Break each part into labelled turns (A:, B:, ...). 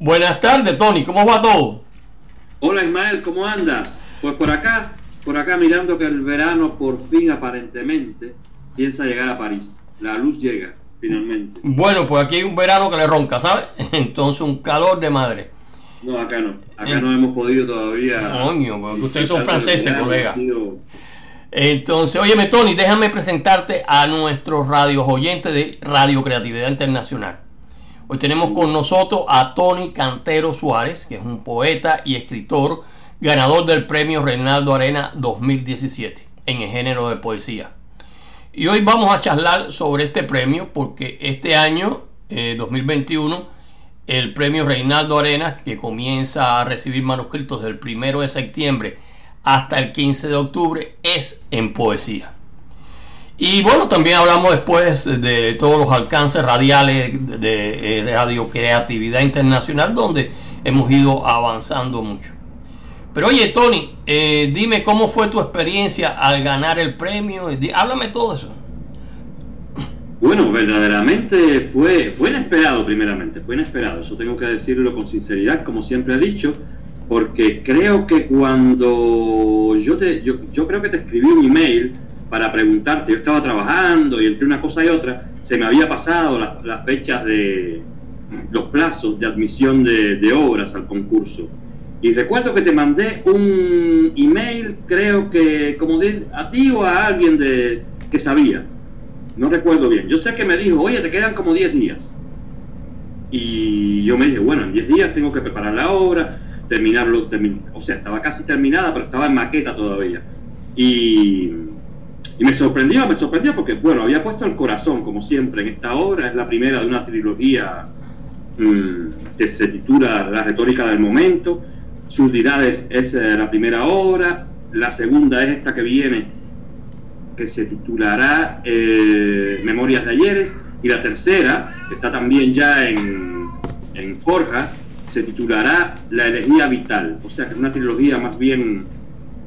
A: Buenas tardes, Tony, ¿cómo va todo?
B: Hola Ismael, ¿cómo andas? Pues por acá, por acá mirando que el verano por fin aparentemente piensa llegar a París. La luz llega, finalmente.
A: Bueno, pues aquí hay un verano que le ronca, ¿sabes? Entonces un calor de madre.
B: No, acá no. Acá no hemos podido todavía.
A: Coño, porque ustedes son franceses, colega. Entonces, óyeme, Tony, déjame presentarte a nuestros radios oyentes de Radio Creatividad Internacional. Hoy tenemos con nosotros a Tony Cantero Suárez, que es un poeta y escritor ganador del premio Reinaldo Arena 2017 en el género de poesía. Y hoy vamos a charlar sobre este premio porque este año, 2021, eh, el premio Reinaldo Arenas, que comienza a recibir manuscritos del 1 de septiembre hasta el 15 de octubre, es en poesía. Y bueno, también hablamos después de todos los alcances radiales de, eh, Radio Creatividad Internacional, donde hemos ido avanzando mucho. Pero oye, Tony, eh, dime cómo fue tu experiencia al ganar el premio. Háblame todo eso.
B: Bueno, verdaderamente fue, fue inesperado primeramente, fue inesperado, eso tengo que decirlo con sinceridad, como siempre he dicho, porque creo que cuando yo te, yo, yo creo que te escribí un email para preguntarte, yo estaba trabajando y entre una cosa y otra se me había pasado las, fechas de los plazos de admisión de, obras al concurso. Y recuerdo que te mandé un email, creo que como de, a ti o a alguien de, que sabía no recuerdo bien. Yo sé que me dijo, oye, te quedan como 10 días. Y yo me dije, bueno, en 10 días tengo que preparar la obra, terminarlo, o sea, estaba casi terminada, pero estaba en maqueta todavía. Y, me sorprendió, me sorprendió porque, bueno, había puesto el corazón, como siempre, en esta obra. Es la primera de una trilogía mm, que se titula La retórica del momento. Surdidades es la primera obra. La segunda es esta que viene, que se titulará eh, Memorias de Ayeres, y la tercera, que está también ya en, en Forja, se titulará La elegía vital, o sea que es una trilogía más bien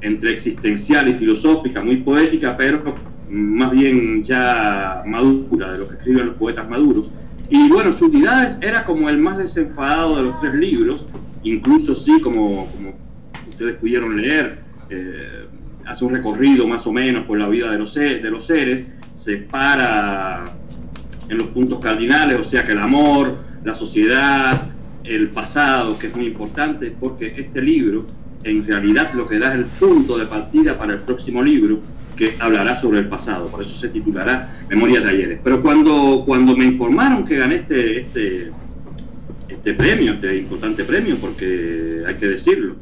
B: entre existencial y filosófica, muy poética, pero más bien ya madura, de lo que escriben los poetas maduros. Y bueno, Surdidades era como el más desenfadado de los tres libros, incluso sí, como, como ustedes pudieron leer, eh, hace un recorrido más o menos por la vida de los, de los seres, se para en los puntos cardinales, o sea que el amor, la sociedad, el pasado, que es muy importante, porque este libro en realidad lo que da es el punto de partida para el próximo libro que hablará sobre el pasado, por eso se titulará Memorias de Ayeres. Pero cuando, cuando me informaron que gané este, este, este premio, este importante premio, porque hay que decirlo,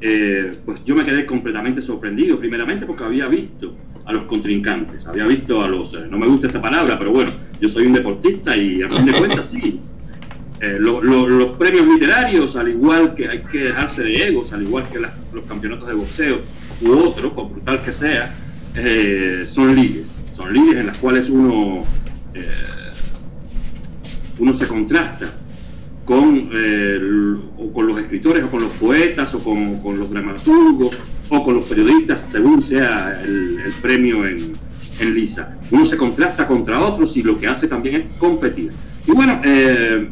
B: eh, pues yo me quedé completamente sorprendido, primeramente porque había visto a los contrincantes, había visto a los, eh, no me gusta esta palabra, pero bueno, yo soy un deportista y a fin de cuentas sí. Eh, los premios literarios, al igual que hay que dejarse de egos, al igual que los campeonatos de boxeo u otros, por brutal que sea, son ligues, son ligues en las cuales uno, uno se contrasta con, eh, o con los escritores o con los poetas o con, los dramaturgos o con los periodistas, según sea el, premio en, en, Lisa. Uno se contrasta contra otros y lo que hace también es competir. Y bueno, eh,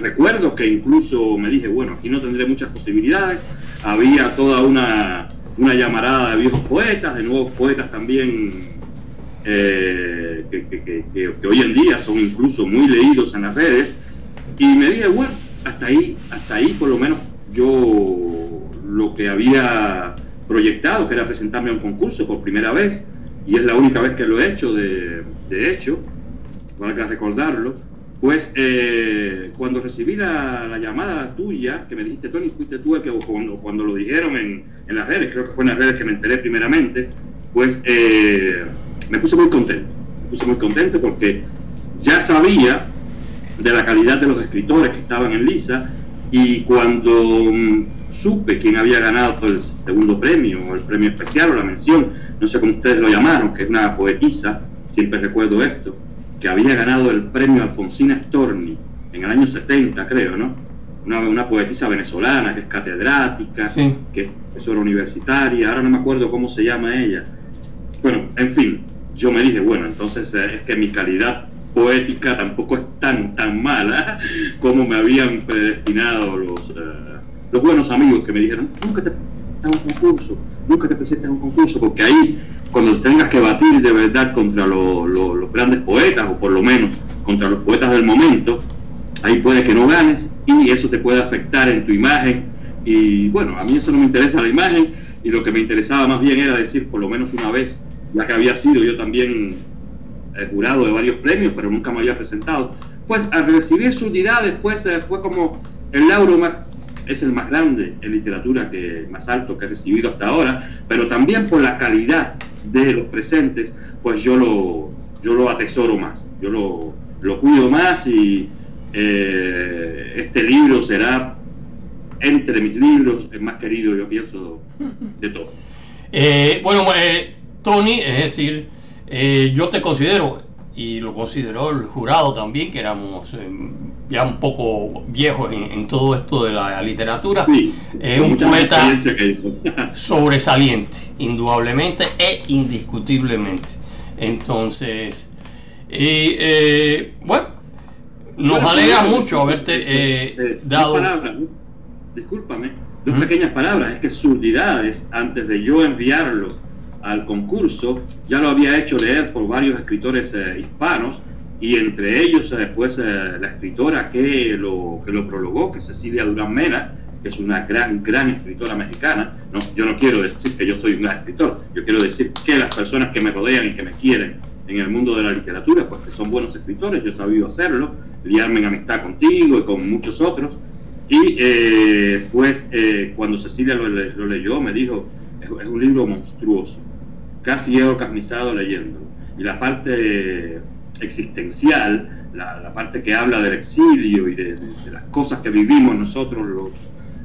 B: recuerdo que incluso me dije, bueno, aquí no tendré muchas posibilidades. Había toda una, una llamarada de viejos poetas, de nuevos poetas también eh, que, que, hoy en día son incluso muy leídos en las redes y me dije, bueno, hasta ahí, hasta ahí por lo menos yo lo que había proyectado, que era presentarme a un concurso por primera vez, y es la única vez que lo he hecho, de, hecho, valga recordarlo, pues eh, cuando recibí la, llamada tuya, que me dijiste, Tony, fuiste tú que cuando, cuando lo dijeron en, en, las redes, creo que fue en las redes que me enteré primeramente, pues eh, me puse muy contento, me puse muy contento porque ya sabía de la calidad de los escritores que estaban en Lisa y cuando mm, supe quién había ganado el segundo premio, o el premio especial o la mención, no sé cómo ustedes lo llamaron, que es una poetisa, siempre recuerdo esto, que había ganado el premio Alfonsina Storni en el año 70, creo, ¿no? Una, una poetisa venezolana que es catedrática, que es profesora universitaria, ahora no me acuerdo cómo se llama ella. Bueno, en fin, yo me dije, bueno, entonces eh, es que mi calidad poética tampoco es tan tan mala como me habían predestinado los, eh, los buenos amigos que me dijeron, nunca te presentes a un concurso, nunca te presentes a un concurso, porque ahí cuando tengas que batir de verdad contra los grandes poetas, o por lo menos contra los poetas del momento, ahí puede que no ganes y eso te puede afectar en tu imagen. Y bueno, a mí eso no me interesa la imagen y lo que me interesaba más bien era decir, por lo menos una vez, ya que había sido yo también eh, jurado de varios premios, pero nunca me había presentado, pues al recibir su unidad después eh, fue como el lauro más es el más grande en literatura que más alto que he recibido hasta ahora, pero también por la calidad de los presentes, pues yo lo, yo lo atesoro más, yo lo, lo cuido más y eh, este libro será entre mis libros el más querido, yo pienso, de todos.
A: Eh, bueno, eh, Tony, es decir, yo te considero, y lo consideró el jurado también, que éramos ya un poco viejos en, todo esto de la literatura, es un poeta sobresaliente, indudablemente e indiscutiblemente. Entonces, y, eh, bueno, nos alegra mucho haberte eh, eh, dado...
B: discúlpame, dos pequeñas palabras, es que surdidades, antes de yo enviarlo al concurso, ya lo había hecho leer por varios escritores hispanos, y entre ellos después la escritora que lo, que lo prologó, que es Cecilia Durán Mena, que es una gran, gran escritora mexicana. No, yo no quiero decir que yo soy un gran escritor, yo quiero decir que las personas que me rodean y que me quieren en el mundo de la literatura, pues que son buenos escritores, yo he sabido hacerlo, liarme en amistad contigo y con muchos otros. Y eh, pues eh, cuando Cecilia lo, leyó me dijo, es, un libro monstruoso, casi he orgasmizado leyéndolo. Y la parte existencial, la, parte que habla del exilio y de, las cosas que vivimos nosotros los,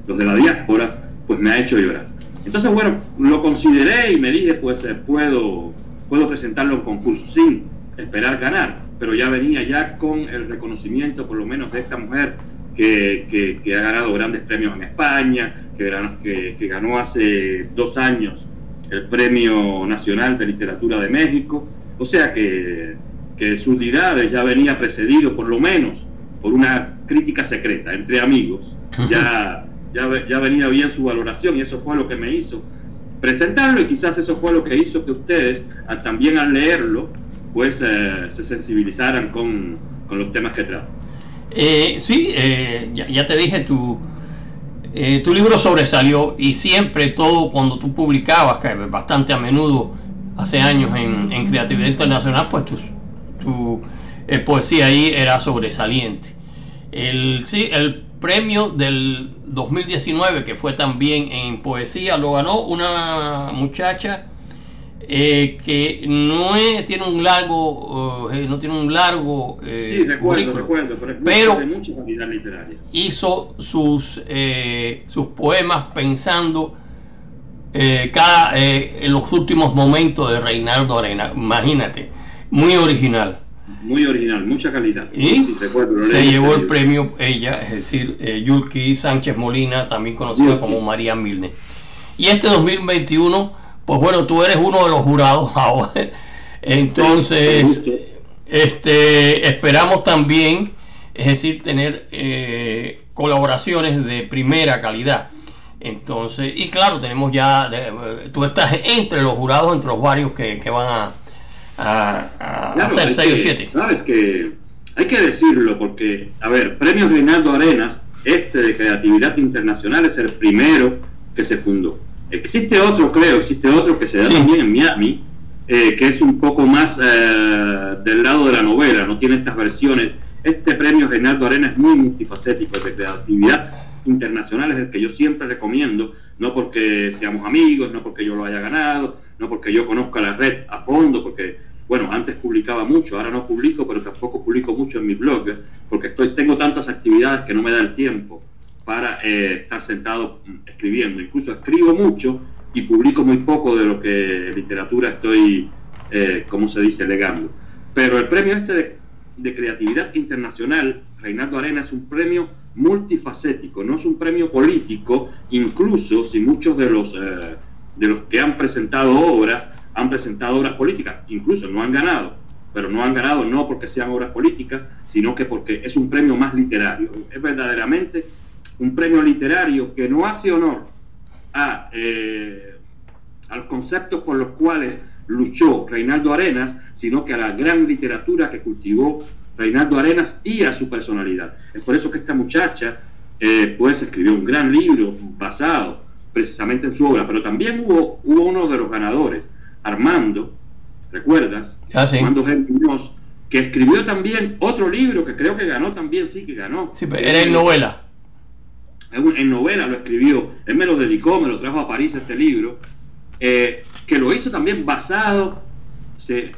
B: los de la diáspora, pues me ha hecho llorar. Entonces, bueno, lo consideré y me dije, pues eh, puedo puedo presentarlo en concurso sin esperar ganar, pero ya venía ya con el reconocimiento por lo menos de esta mujer que, que, ha ganado grandes premios en España, que, que, que ganó hace dos años el Premio Nacional de Literatura de México, o sea que, que sus unidades ya venía precedido por lo menos por una crítica secreta entre amigos, ya, ya, ya venía bien su valoración y eso fue lo que me hizo presentarlo y quizás eso fue lo que hizo que ustedes también al leerlo pues eh, se sensibilizaran con, los temas que trata.
A: Eh, sí, eh, ya, te dije, tu, eh, tu libro sobresalió y siempre todo cuando tú publicabas, que bastante a menudo hace años en, en Creatividad Internacional, pues tu, tu poesía ahí era sobresaliente. El, sí, el premio del 2019, que fue también en poesía, lo ganó una muchacha eh, que no tiene un largo, eh, no tiene un largo
B: eh, pero,
A: hizo sus, sus poemas pensando cada, en los últimos momentos de Reinaldo Arena. Imagínate, muy original
B: muy original, mucha calidad.
A: Y se llevó el premio ella, es decir, eh, Yulki Sánchez Molina, también conocida como María Milne. Y este 2021, pues bueno, tú eres uno de los jurados ahora. Entonces, este, esperamos también, es decir, tener eh, colaboraciones de primera calidad. Entonces, y claro, tenemos ya, eh, tú estás entre los jurados, entre los varios que van a, a, hacer 6 o 7.
B: Sabes que hay que decirlo porque, a ver, Premios Reinaldo Arenas, este de Creatividad Internacional es el primero que se fundó. Existe otro, creo, existe otro que se da también en Miami, eh, que es un poco más eh, del lado de la novela, no tiene estas versiones. Este premio Reinaldo Arenas es muy multifacético, de creatividad internacional es el que yo siempre recomiendo, no porque seamos amigos, no porque yo lo haya ganado, no porque yo conozca la red a fondo, porque bueno, antes publicaba mucho, ahora no publico, pero tampoco publico mucho en mi blog, porque estoy, tengo tantas actividades que no me da el tiempo para eh, estar sentado mm, escribiendo. Incluso escribo mucho y publico muy poco de lo que literatura estoy, eh, como se dice, legando. Pero el premio este de, de, creatividad internacional, Reinaldo Arena, es un premio multifacético, no es un premio político, incluso si muchos de los, eh, de los que han presentado obras han presentado obras políticas, incluso no han ganado, pero no han ganado no porque sean obras políticas, sino que porque es un premio más literario. Es verdaderamente un premio literario que no hace honor a, eh, los conceptos por los cuales luchó Reinaldo Arenas, sino que a la gran literatura que cultivó Reinaldo Arenas y a su personalidad. Es por eso que esta muchacha eh, pues escribió un gran libro basado precisamente en su obra, pero también hubo, hubo uno de los ganadores, Armando, ¿recuerdas?
A: Ah,
B: Armando G. Muñoz, que escribió también otro libro que creo que ganó también, sí que ganó.
A: Sí, pero era en novela.
B: En, novela lo escribió, él me lo dedicó, me lo trajo a París este libro, eh, que lo hizo también basado, se,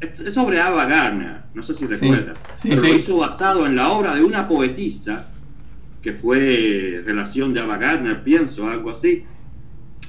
B: es sobre Ava Gardner, no sé si recuerdas, pero lo hizo basado en la obra de una poetisa que fue relación de Ava Gardner, pienso, algo así,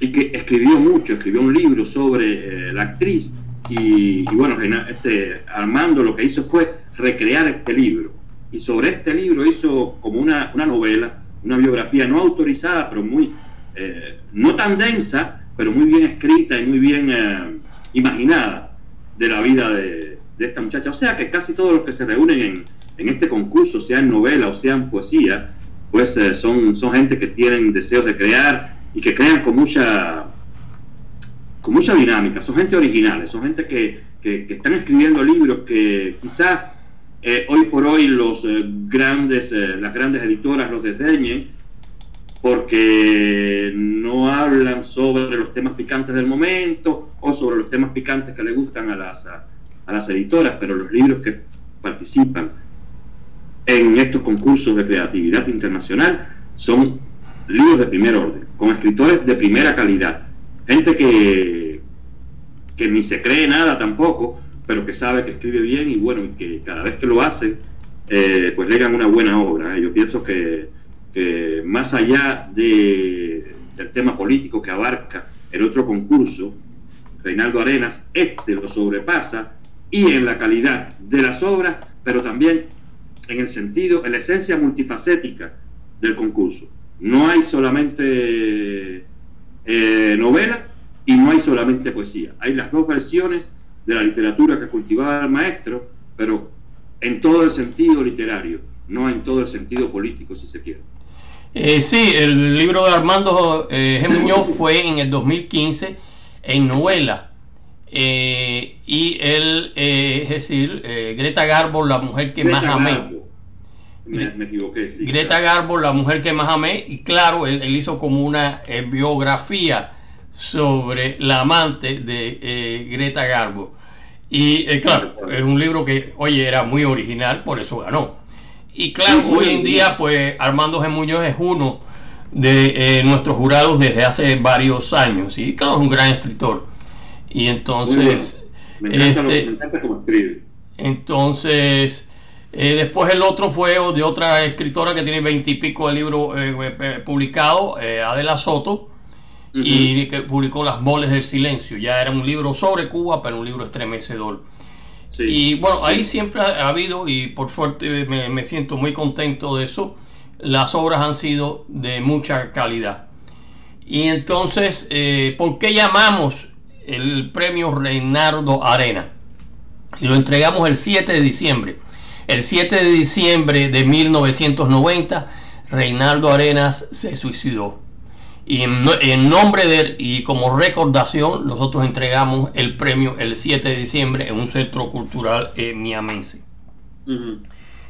B: y que escribió mucho, escribió un libro sobre eh, la actriz, y, bueno, este, Armando lo que hizo fue recrear este libro, y sobre este libro hizo como una, novela, una biografía no autorizada, pero muy, eh, no tan densa, pero muy bien escrita y muy bien eh, imaginada de la vida de, esta muchacha. O sea que casi todos los que se reúnen en, en este concurso, sea en novela o sea en poesía, pues son, son gente que tienen deseos de crear y que crean con mucha con mucha dinámica, son gente originales, son gente que, que, están escribiendo libros que quizás eh, hoy por hoy los eh, grandes, las grandes editoras los desdeñen porque no hablan sobre los temas picantes del momento o sobre los temas picantes que le gustan a las, a las editoras, pero los libros que participan en estos concursos de creatividad internacional son libros de primer orden, con escritores de primera calidad, gente que, que ni se cree nada tampoco, pero que sabe que escribe bien y bueno, y que cada vez que lo hace, eh, pues legan una buena obra. Yo pienso que, más allá de, del tema político que abarca el otro concurso, Reinaldo Arenas, este lo sobrepasa y en la calidad de las obras, pero también en el sentido, en la esencia multifacética del concurso. No hay solamente eh, novela y no hay solamente poesía. Hay las dos versiones de la literatura que cultivaba el maestro, pero en todo el sentido literario, no en todo el sentido político, si se quiere.
A: Eh, sí, el libro de Armando eh, G. Muñoz fue en el 2015 en novela. Eh, y él, eh, es decir, Greta Garbo, la mujer que más amé.
B: Me, equivoqué,
A: Greta Garbo, la mujer que más amé, y claro, él, hizo como una biografía sobre la amante de Greta Garbo. Y claro, es un libro que, oye, era muy original, por eso ganó. Y claro, hoy en día, pues Armando G. Muñoz es uno de nuestros jurados desde hace varios años. Y claro, es un gran escritor. Y entonces...
B: Este,
A: entonces, eh, después el otro fue de otra escritora que tiene veintipico de libros eh, eh, publicados, Adela Soto, y que publicó Las moles del silencio. Ya era un libro sobre Cuba, pero un libro estremecedor. Y bueno, ahí siempre ha, habido, y por suerte me, me, siento muy contento de eso, las obras han sido de mucha calidad. Y entonces, ¿por qué llamamos el premio Reinaldo Arena y lo entregamos el 7 de diciembre. El 7 de diciembre de 1990, Reinaldo Arenas se suicidó. Y en, nombre de él y como recordación, nosotros entregamos el premio el 7 de diciembre en un centro cultural en miamense.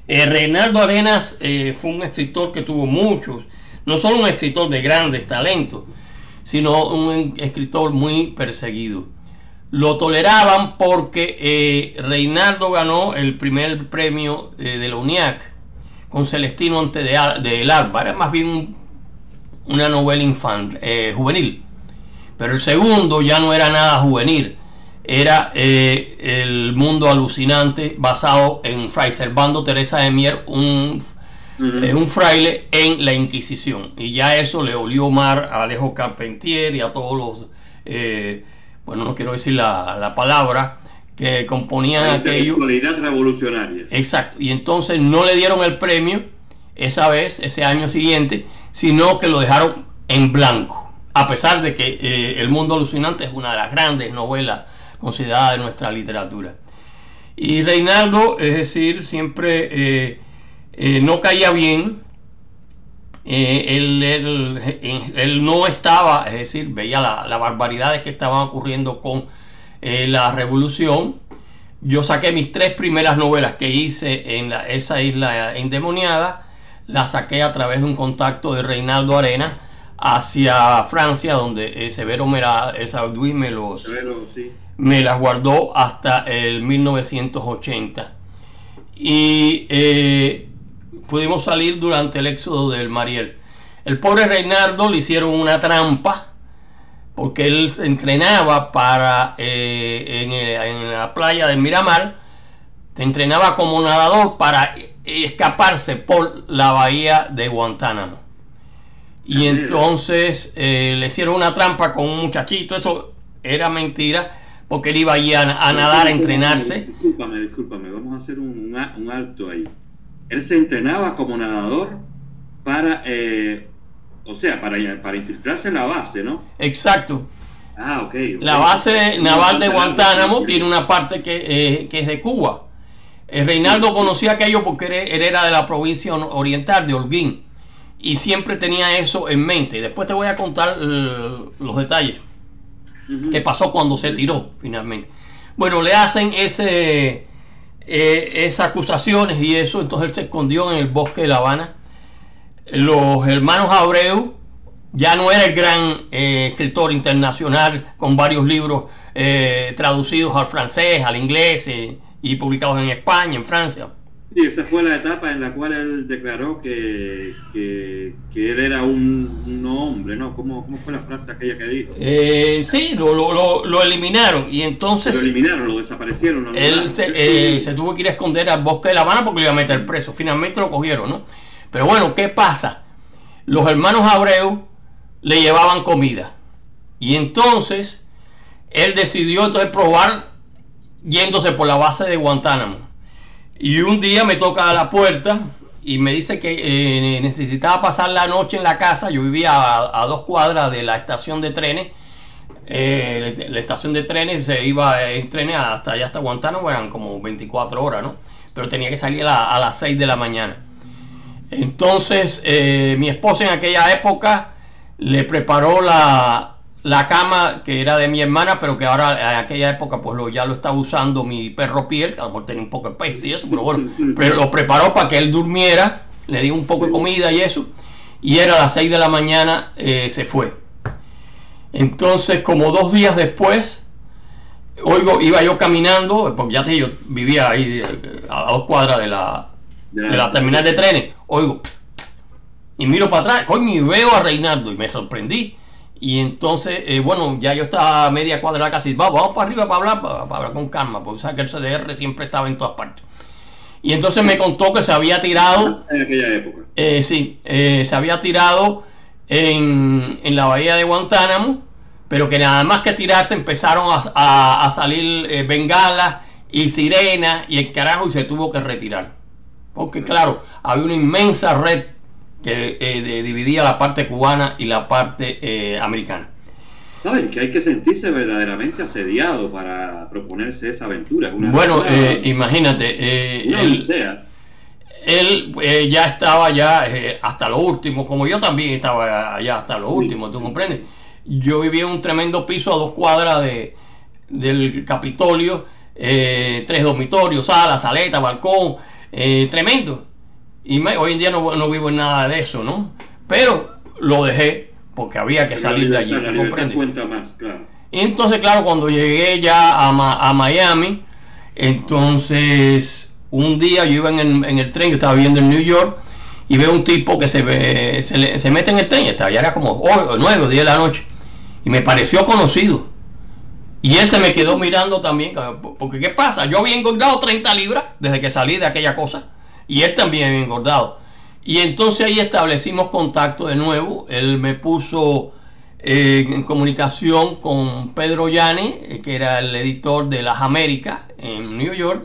A: Eh, Reinaldo Arenas eh, fue un escritor que tuvo muchos, no solo un escritor de grandes talentos, sino un escritor muy perseguido. Lo toleraban porque eh, Reinaldo ganó el primer premio eh, de la UNIAC con Celestino ante de, del Alba. Era más bien una novela infantil, eh, juvenil. Pero el segundo ya no era nada juvenil. Era El Mundo Alucinante basado en Fray Servando Teresa de Mier, un un fraile en la Inquisición. Y ya eso le olió mar a Alejo Carpentier y a todos los, eh, bueno, no quiero decir la, palabra, que componían la aquello.
B: revolucionaria.
A: Exacto. Y entonces no le dieron el premio esa vez, ese año siguiente, sino que lo dejaron en blanco. A pesar de que eh, El Mundo Alucinante es una de las grandes novelas consideradas de nuestra literatura. Y Reinaldo, es decir, siempre eh, eh, no caía bien. Eh, él, no estaba, es decir, veía las la barbaridades que estaban ocurriendo con la revolución. Yo saqué mis tres primeras novelas que hice en esa isla endemoniada, las saqué a través de un contacto de Reinaldo Arena hacia Francia, donde Severo me, la, me los... Severo, sí me las guardó hasta el 1980. Y eh, pudimos salir durante el éxodo del Mariel. El pobre Reinaldo le hicieron una trampa porque él entrenaba para eh, en, la playa del Miramar, se entrenaba como nadador para escaparse por la bahía de Guantánamo. Y entonces eh, le hicieron una trampa con un muchachito, eso era mentira porque él iba allí a, nadar, a entrenarse.
B: Discúlpame, discúlpame, vamos a hacer un, alto ahí. Él se entrenaba como nadador para, eh, o sea, para, para infiltrarse en la base, ¿no?
A: Exacto.
B: Ah, ok.
A: La base naval de Guantánamo tiene una parte que, eh, es de Cuba. Eh, Reinaldo conocía aquello porque él era de la provincia oriental de Holguín y siempre tenía eso en mente. Después te voy a contar los detalles qué pasó cuando se tiró finalmente. Bueno, le hacen ese, eh, esas acusaciones y eso, entonces él se escondió en el bosque de La Habana. Los hermanos Abreu ya no era el gran eh, escritor internacional con varios libros eh, traducidos al francés, al inglés y publicados en España, en Francia.
B: Sí, esa fue la etapa en la cual él declaró que, que, él era un, hombre, ¿no? ¿Cómo, ¿Cómo, fue la frase aquella que dijo?
A: Eh, sí, lo, lo, lo, eliminaron y entonces...
B: Lo eliminaron, lo desaparecieron.
A: Él se, eh, se, tuvo que ir a esconder al bosque de La Habana porque lo iba a meter preso. Finalmente lo cogieron, ¿no? Pero bueno, ¿qué pasa? Los hermanos Abreu le llevaban comida y entonces él decidió entonces probar yéndose por la base de Guantánamo y un día me toca a la puerta y me dice que eh, necesitaba pasar la noche en la casa. Yo vivía a, dos cuadras de la estación de trenes. Eh, la estación de trenes se iba en trenes hasta allá, hasta Guantánamo, eran como 24 horas, ¿no? Pero tenía que salir a, las 6 de la mañana. Entonces, eh, mi esposa en aquella época le preparó la, la cama que era de mi hermana, pero que ahora en aquella época pues lo, ya lo estaba usando mi perro piel, que a lo mejor tenía un poco de peste y eso, pero bueno, pero lo preparó para que él durmiera, le dio un poco de comida y eso, y era a las 6 de la mañana, eh, se fue. Entonces, como dos días después, oigo, iba yo caminando, porque ya te yo vivía ahí eh, a dos cuadras de la, de la terminal de trenes, oigo, y miro para atrás, coño, y veo a Reinaldo, y me sorprendí y entonces, eh, bueno, ya yo estaba a media cuadra casi, vamos, vamos para arriba para hablar, para, hablar con calma, porque sabes que el CDR siempre estaba en todas partes. Y entonces me contó que se había tirado.
B: En aquella época.
A: Eh, sí, eh, se había tirado en, la bahía de Guantánamo, pero que nada más que tirarse empezaron a, salir bengalas y sirenas y el carajo y se tuvo que retirar. Porque claro, había una inmensa red que eh, dividía la parte cubana y la parte eh, americana.
B: ¿Sabes? Que hay que sentirse verdaderamente asediado para proponerse esa aventura.
A: bueno, eh, imagínate, él, él ya estaba ya hasta lo último, como yo también estaba allá hasta lo último, ¿tú comprendes? Yo vivía en un tremendo piso a dos cuadras de, del Capitolio, tres dormitorios, sala, saleta, balcón, tremendo. Y hoy en día no, vivo en nada de eso, ¿no? Pero lo dejé porque había que salir de allí, ¿te comprendes? Y entonces, claro, cuando llegué ya a, Miami, entonces un día yo iba en el, tren, yo estaba viviendo en New York, y veo un tipo que se, ve, se, mete en el tren, estaba, ya era como 9 o 10 de la noche, y me pareció conocido. Y él se me quedó mirando también, porque ¿qué pasa? Yo había engordado 30 libras desde que salí de aquella cosa y él también había engordado. Y entonces ahí establecimos contacto de nuevo. Él me puso eh, en comunicación con Pedro Yane, eh, que era el editor de Las Américas en New York.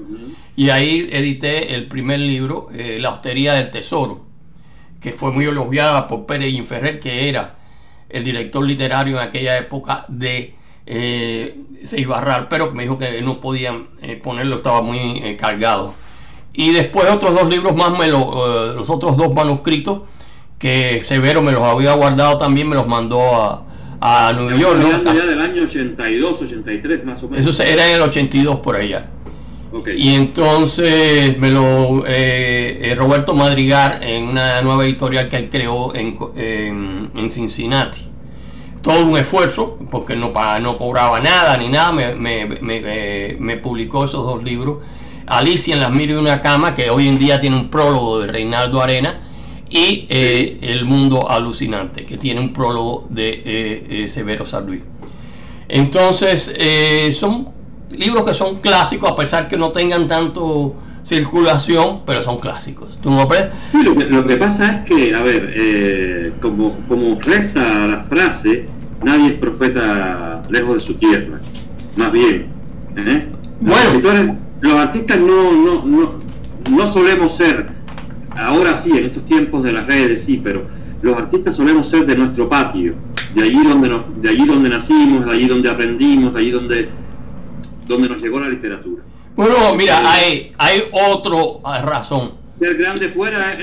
A: Y ahí edité el primer libro, eh, La Hostería del Tesoro, que fue muy elogiada por Pérez Inferrer, que era el director literario en aquella época de eh, Seibarral, pero me dijo que no podían ponerlo, estaba muy cargado. Y después otros dos libros más, me lo, los otros dos manuscritos que Severo me los había guardado también, me los mandó a, a Nueva York.
B: ¿no? ya del año 82, 83 más o menos.
A: Eso era en el 82 por allá. Y entonces me lo eh, eh, Roberto Madrigal en una nueva editorial que él creó en, en, Cincinnati. Todo un esfuerzo, porque no, no cobraba nada ni nada, me, me, me, eh, me, publicó esos dos libros. Alicia en las mil y una cama, que hoy en día tiene un prólogo de Reinaldo Arena, y El mundo alucinante, que tiene un prólogo de Severo San Luis. Entonces, son libros que son clásicos, a pesar que no tengan tanto circulación, pero son clásicos. ¿Tú no
B: crees? Sí, lo que, pasa es que, a ver, eh, como, como reza la frase, nadie es profeta lejos de su tierra. Más bien. ¿eh? Bueno. Los, artistas no, no, no, no solemos ser, ahora sí, en estos tiempos de las redes sí, pero los artistas solemos ser de nuestro patio, de allí donde, nos, de allí donde nacimos, de allí donde aprendimos, de allí donde donde nos llegó la literatura.
A: Bueno, mira, hay, hay otra ah, razón.
B: Ser grande fuera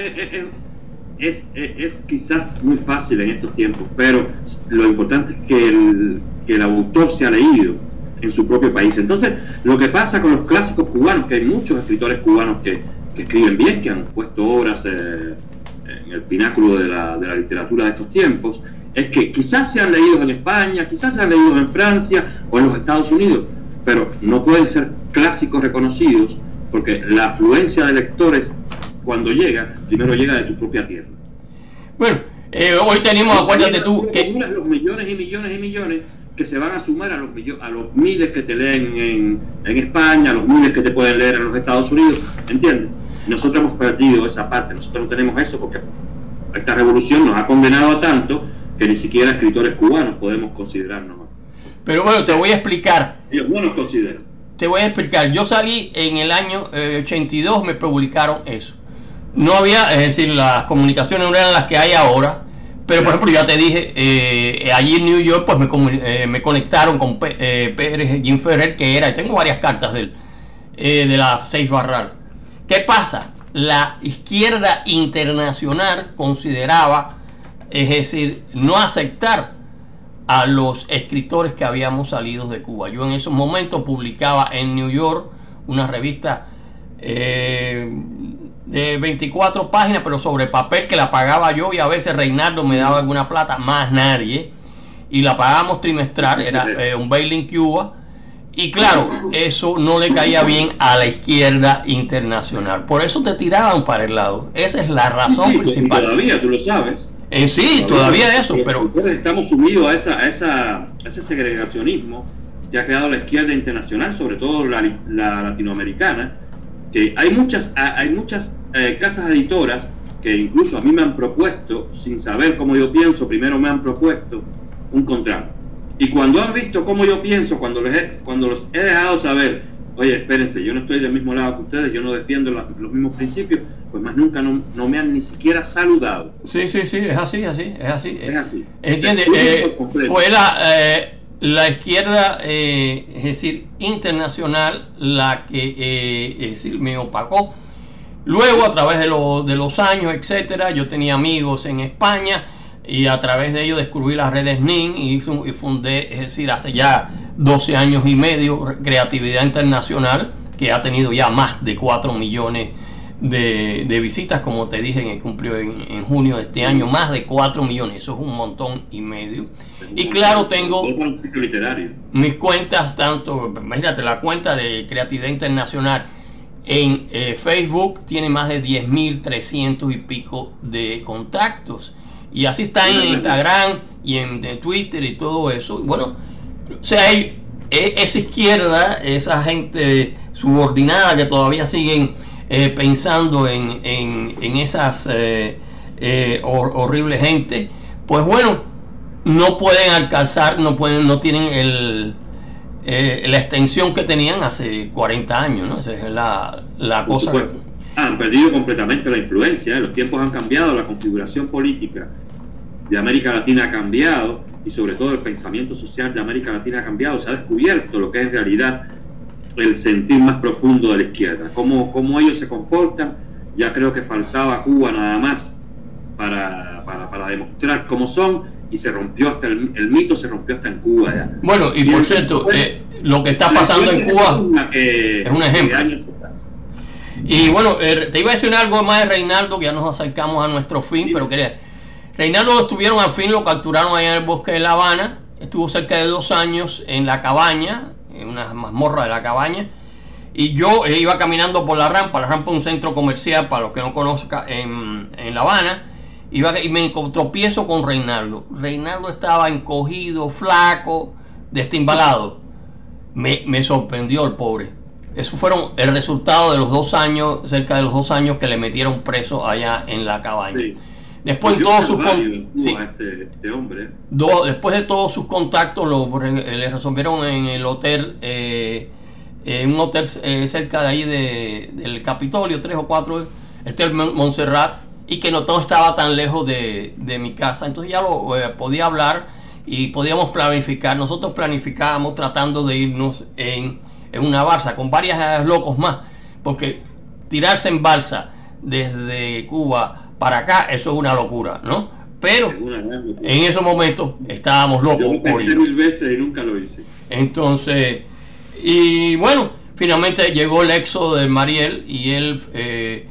B: es, es, quizás muy fácil en estos tiempos, pero lo importante es que el, que el autor se ha leído en su propio país. Entonces, lo que pasa con los clásicos cubanos, que hay muchos escritores cubanos que, que escriben bien, que han puesto obras eh, en el pináculo de la, de la literatura de estos tiempos, es que quizás se han leído en España, quizás se han leído en Francia o en los Estados Unidos, pero no pueden ser clásicos reconocidos porque la afluencia de lectores cuando llega, primero llega de tu propia tierra.
A: Bueno, eh, hoy tenemos, acuérdate tú,
B: que... Los millones y millones y millones que se van a sumar a los, a los miles que te leen en, en España, a los miles que te pueden leer en los Estados Unidos, ¿entiendes? Nosotros hemos perdido esa parte, nosotros no tenemos eso porque esta revolución nos ha condenado a tanto que ni siquiera escritores cubanos podemos considerarnos
A: pero bueno, te voy a explicar.
B: Yo no considero.
A: Te voy a explicar. Yo salí en el año 82, eh, me publicaron eso. No había, es decir, las comunicaciones no eran las que hay ahora. Pero por ejemplo, ya te dije, eh, allí en New York, pues me, eh, me conectaron con Pérez Jim Ferrer, que era, y tengo varias cartas de él, de la Seis Barral. ¿Qué pasa? La izquierda internacional consideraba, es decir, no aceptar a los escritores que habíamos salido de Cuba. Yo en esos momentos publicaba en New York una revista eh, de 24 páginas, pero sobre papel que la pagaba yo y a veces Reinaldo me daba alguna plata, más nadie. Y la pagábamos trimestral, era eh, un bailing Cuba. Y claro, eso no le caía bien a la izquierda internacional. Por eso te tiraban para el lado. Esa es la razón principal.
B: Todavía, tú lo sabes.
A: Eh, sí, todavía eso, pero...
B: Estamos sumidos a, esa, a, esa, ese segregacionismo que ha creado la izquierda internacional, sobre todo la, latinoamericana, que hay muchas, hay muchas eh, casas editoras que incluso a mí me han propuesto, sin saber cómo yo pienso, primero me han propuesto un contrato. Y cuando han visto cómo yo pienso, cuando, les he, cuando los he dejado saber, oye, espérense, yo no estoy del mismo lado que ustedes, yo no defiendo los mismos principios, pues más nunca no, me han ni siquiera saludado.
A: Sí, sí, sí, es así, así, es así.
B: Es así.
A: ¿Entiendes? Eh, fue la, eh, la izquierda, eh, es decir, internacional, la que, es decir, me opacó. Luego, a través de, de los años, etcétera, yo tenía amigos en España y a través de ellos descubrí las redes NIN y, y fundé, es decir, hace ya 12 años y medio, Creatividad Internacional, que ha tenido ya más de 4 millones de, visitas, como te dije, que cumplió en, junio de este año, más de 4 millones, eso es un montón y medio. Y claro, tengo mis cuentas, tanto, imagínate, la cuenta de Creatividad Internacional en eh, Facebook tiene más de 10.300 y pico de contactos. Y así está en Instagram y en Twitter y todo eso. Bueno, o sea, e, esa izquierda, esa gente subordinada que todavía siguen eh, pensando en, en, esas eh, eh, horribles gente, pues bueno, no pueden alcanzar, no pueden, no tienen el, la extensión que tenían hace 40 años, ¿no? Esa es la, la cosa.
B: Han perdido completamente la influencia, los tiempos han cambiado, la configuración política de América Latina ha cambiado y sobre todo el pensamiento social de América Latina ha cambiado, se ha descubierto lo que es en realidad el sentir más profundo de la izquierda, cómo, cómo ellos se comportan, ya creo que faltaba Cuba nada más para, para, demostrar cómo son y se rompió hasta el, mito se rompió hasta en Cuba ya.
A: Bueno, y, por cierto, eh, lo que está pasando en Cuba es un ejemplo. Y bueno, eh, te iba a decir algo más de Reinaldo, que ya nos acercamos a nuestro fin, pero quería... Reinaldo lo estuvieron al fin, lo capturaron allá en el bosque de La Habana, estuvo cerca de dos años en la cabaña, en una mazmorra de la cabaña, y yo eh, iba caminando por la rampa, la rampa es un centro comercial, para los que no conozcan, en, en La Habana, iba, y me tropiezo con Reinaldo. Reinaldo estaba encogido, flaco, destimbalado. Me, me sorprendió el pobre. Eso fueron el resultado de los dos años, cerca de los dos años que le metieron preso allá en la cabaña. Después pues todos sus este, este hombre. después de todos sus contactos lo, le resolvieron en el hotel, eh, en un hotel eh, cerca de ahí de, del Capitolio, tres o cuatro, el hotel Montserrat, y que no todo estaba tan lejos de, de mi casa. Entonces ya lo eh, podía hablar y podíamos planificar. Nosotros planificábamos tratando de irnos en en una balsa con varias locos más, porque tirarse en balsa desde Cuba para acá, eso es una locura, ¿no? Pero en esos momentos estábamos locos.
B: por mil veces y nunca lo hice.
A: Entonces, y bueno, finalmente llegó el éxodo de Mariel y él, eh,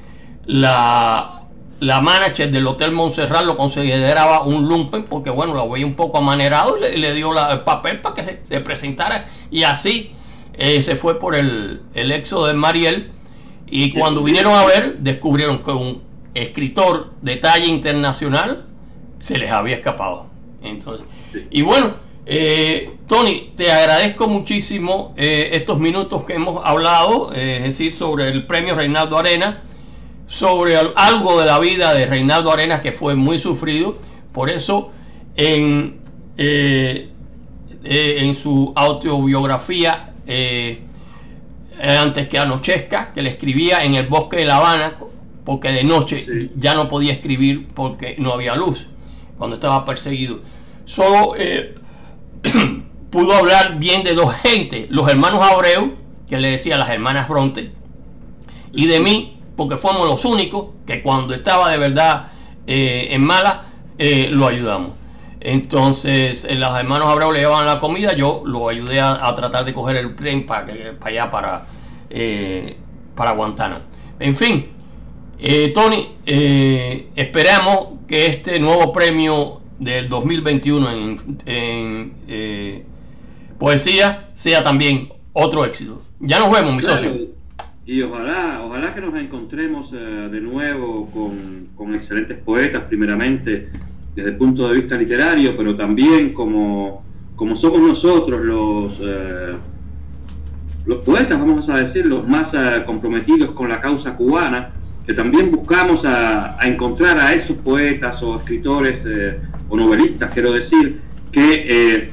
A: la, la manager del Hotel Montserrat lo consideraba un lumpen porque bueno, lo veía un poco amanerado y le, dio el papel para que se, se presentara y así eh, se fue por el, el éxodo de Mariel y cuando vinieron a ver descubrieron que un escritor de talla internacional se les había escapado. Entonces, y bueno, eh, Tony, te agradezco muchísimo eh, estos minutos que hemos hablado, es decir, sobre el premio Reinaldo Arena, sobre algo de la vida de Reinaldo Arena que fue muy sufrido. Por eso, en, en su autobiografía eh, antes que anochezca, que le escribía en el bosque de La Habana, porque de noche ya no podía escribir porque no había luz, cuando estaba perseguido. Solo eh, pudo hablar bien de dos gentes, los hermanos Abreu, que le decía las hermanas Bronte, y de mí, porque fuimos los únicos que cuando estaba de verdad eh, en mala, lo ayudamos. Entonces, eh, los hermanos Abreu le llevaban la comida, yo lo ayudé a, tratar de coger el tren para, para allá, para, eh, para Guantánamo. En fin, eh, Tony, esperamos que este nuevo premio del 2021 en, poesía sea también otro éxito. Ya nos vemos, mi socio.
B: Y ojalá, ojalá que nos encontremos de nuevo con, con excelentes poetas, primeramente desde el punto de vista literario, pero también como, como somos nosotros los, eh, los poetas, vamos a decir, los más eh, comprometidos con la causa cubana, que también buscamos a, encontrar a esos poetas o escritores eh, o novelistas, quiero decir, que,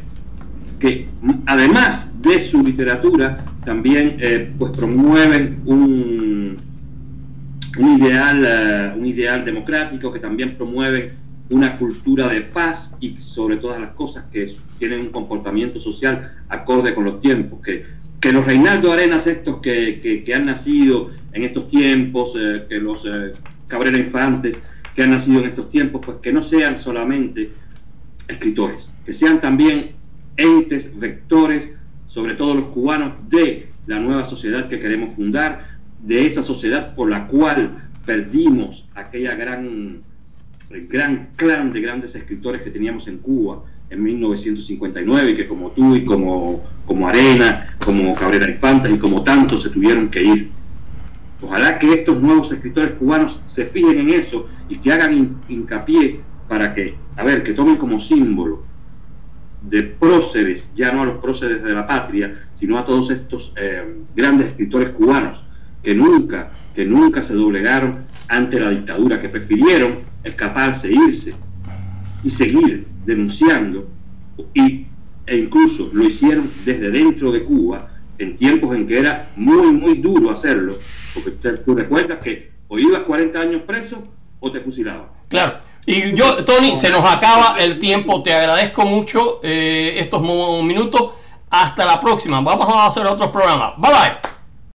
B: que además de su literatura, también pues promueven un, un, ideal, un ideal democrático, que también promueven una cultura de paz y sobre todas las cosas que tienen un comportamiento social acorde con los tiempos, que, que los Reinaldo Arenas estos que, que, han nacido en estos tiempos, eh, que los eh, Cabrera Infantes que han nacido en estos tiempos, pues que no sean solamente escritores, que sean también entes, vectores, sobre todo los cubanos, de la nueva sociedad que queremos fundar, de esa sociedad por la cual perdimos aquella gran gran clan de grandes escritores que teníamos en Cuba en 1959 y que como tú y como, como Arena, como Cabrera Infantes y como tantos se tuvieron que ir. Ojalá que estos nuevos escritores cubanos se fijen en eso y que hagan hincapié para que, a ver, que tomen como símbolo de próceres, ya no a los próceres de la patria, sino a todos estos eh, grandes escritores cubanos que nunca, que nunca se doblegaron ante la dictadura, que prefirieron escaparse, irse y seguir denunciando y, e incluso lo hicieron desde dentro de Cuba en tiempos en que era muy, muy duro hacerlo, porque tú recuerdas que o ibas 40 años preso o te fusilaban.
A: Claro, Y yo, Tony, se nos acaba el tiempo. Te agradezco mucho eh, estos minutos. Hasta la próxima. Vamos a hacer otros programas. Bye bye.